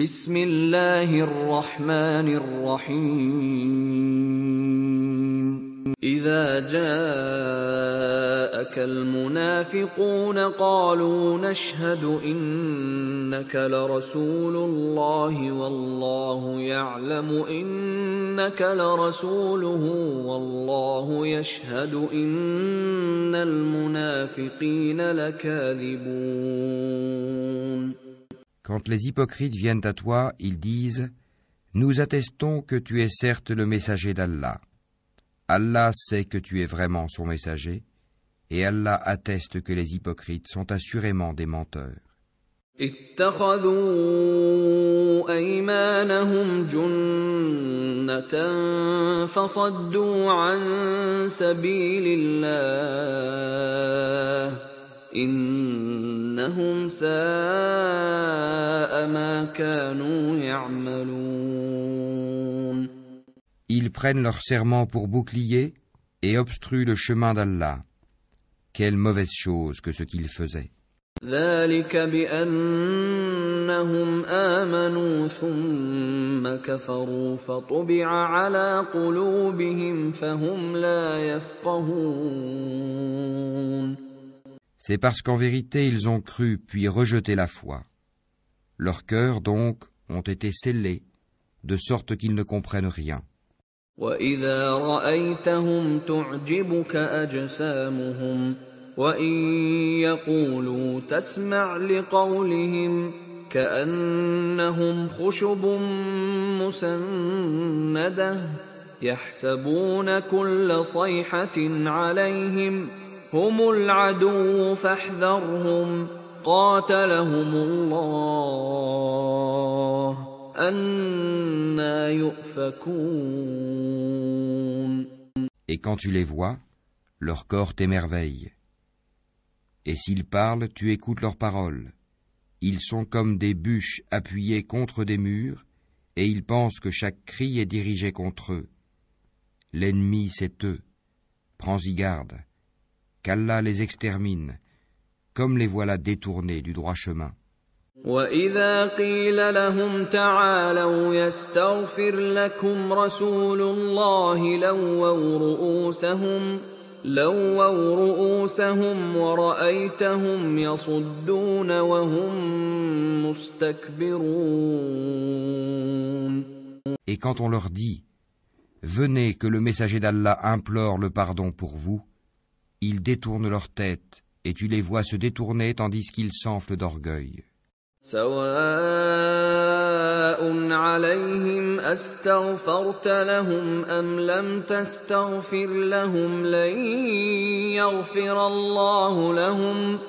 بسم الله الرحمن الرحيم. إذا جاءك المنافقون قالوا نشهد إنك لرسول الله والله يعلم إنك لرسوله والله يشهد إن المنافقين لكاذبون. Quand les hypocrites viennent à toi, ils disent Nous attestons que tu es certes le messager d'Allah. Allah sait que tu es vraiment son messager, et Allah atteste que les hypocrites sont assurément des menteurs. Ils prennent leur serment pour bouclier et obstruent le chemin d'Allah. Quelle mauvaise chose que ce qu'ils faisaient C'est parce qu'en vérité ils ont cru puis rejeté la foi. Leurs cœurs donc ont été scellés, de sorte qu'ils ne comprennent rien. واذا رايتهم تعجبك اجسامهم وان يقولوا تسمع لقولهم كانهم خشب مسنده يحسبون كل صيحه عليهم هم العدو فاحذرهم قاتلهم الله Et quand tu les vois, leur corps t'émerveille. Et s'ils parlent, tu écoutes leurs paroles. Ils sont comme des bûches appuyées contre des murs, et ils pensent que chaque cri est dirigé contre eux. L'ennemi, c'est eux. Prends-y garde. Qu'Allah les extermine, comme les voilà détournés du droit chemin. واذا قيل لهم تعالوا يستغفر لكم رسول الله لووا رؤوسهم لووا رؤوسهم ورأيتهم يصدون وهم مستكبرون Et quand on leur dit Venez que le messager d'Allah implore le pardon pour vous, ils détournent leur tête et tu les vois se détourner tandis qu'ils s'enflent d'orgueil. سواء عليهم استغفرت لهم ام لم تستغفر لهم لن يغفر الله لهم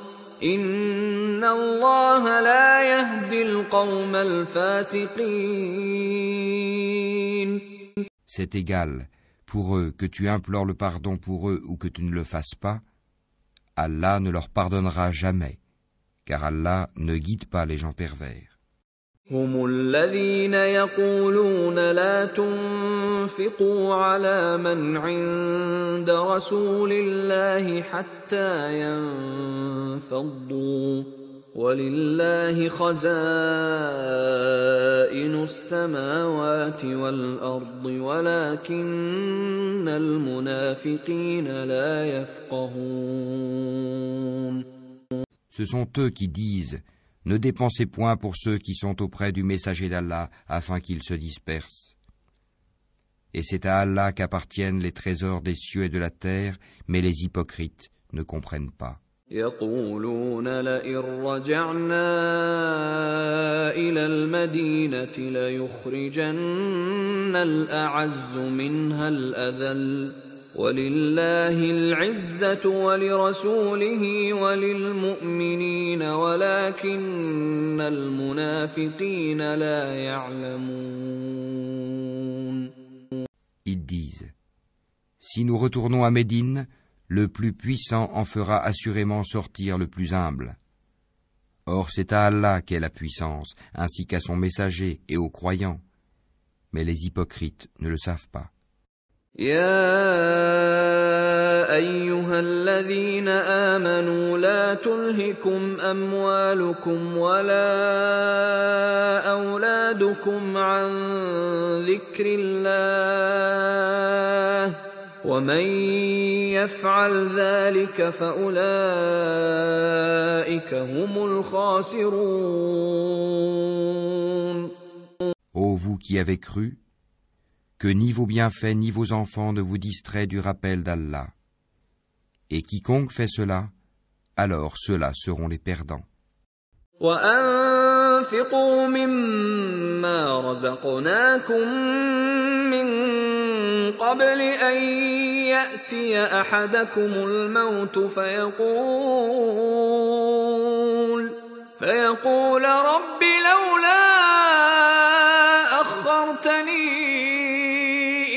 ان الله لا يهدي القوم الفاسقين C'est égal pour eux que tu implores le pardon pour eux ou que tu ne le fasses pas, Allah ne leur pardonnera jamais. car Allah ne guide pas les gens pervers. هم الذين يقولون لا تنفقوا على من عند رسول الله حتى ينفضوا ولله خزائن السماوات والارض ولكن المنافقين لا يفقهون Ce sont eux qui disent Ne dépensez point pour ceux qui sont auprès du messager d'Allah afin qu'ils se dispersent. Et c'est à Allah qu'appartiennent les trésors des cieux et de la terre, mais les hypocrites ne comprennent pas. ولله العزة ولرسوله وللمؤمنين ولكن المنافقين لا يعلمون. Ils disent Si nous retournons à Médine, le plus puissant en fera assurément sortir le plus humble. Or c'est à Allah qu'est la puissance, ainsi qu'à son messager et aux croyants. Mais les hypocrites ne le savent pas. يا ايها الذين امنوا لا تلهكم اموالكم ولا اولادكم أولادكم عن ذكر الله ومن يفعل ذلك فأولئك هم الخاسرون Ô vous qui avez cru, que ni vos bienfaits ni vos enfants ne vous distraient du rappel d'Allah. Et quiconque fait cela, alors ceux-là seront les perdants. وأنفقوا مما رزقناكم من قبل أن يأتي أحدكم الموت فيقول فيقول رب لولا أخرتني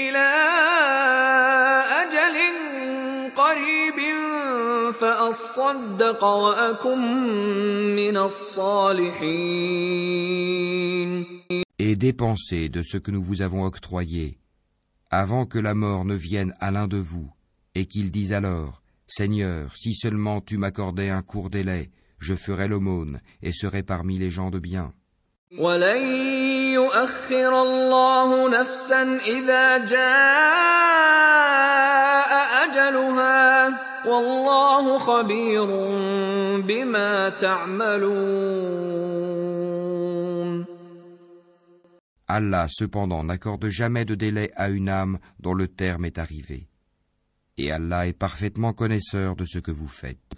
إلى أجل قريب فأصدق وأكن من الصالحين. Et dépensez de ce que nous vous avons octroyé, avant que la mort ne vienne à l'un de vous, et qu'il dise alors, Seigneur, si seulement tu m'accordais un court délai, je ferais l'aumône et serais parmi les gens de bien. Allah cependant n'accorde jamais de délai à une âme dont le terme est arrivé. Et Allah est parfaitement connaisseur de ce que vous faites.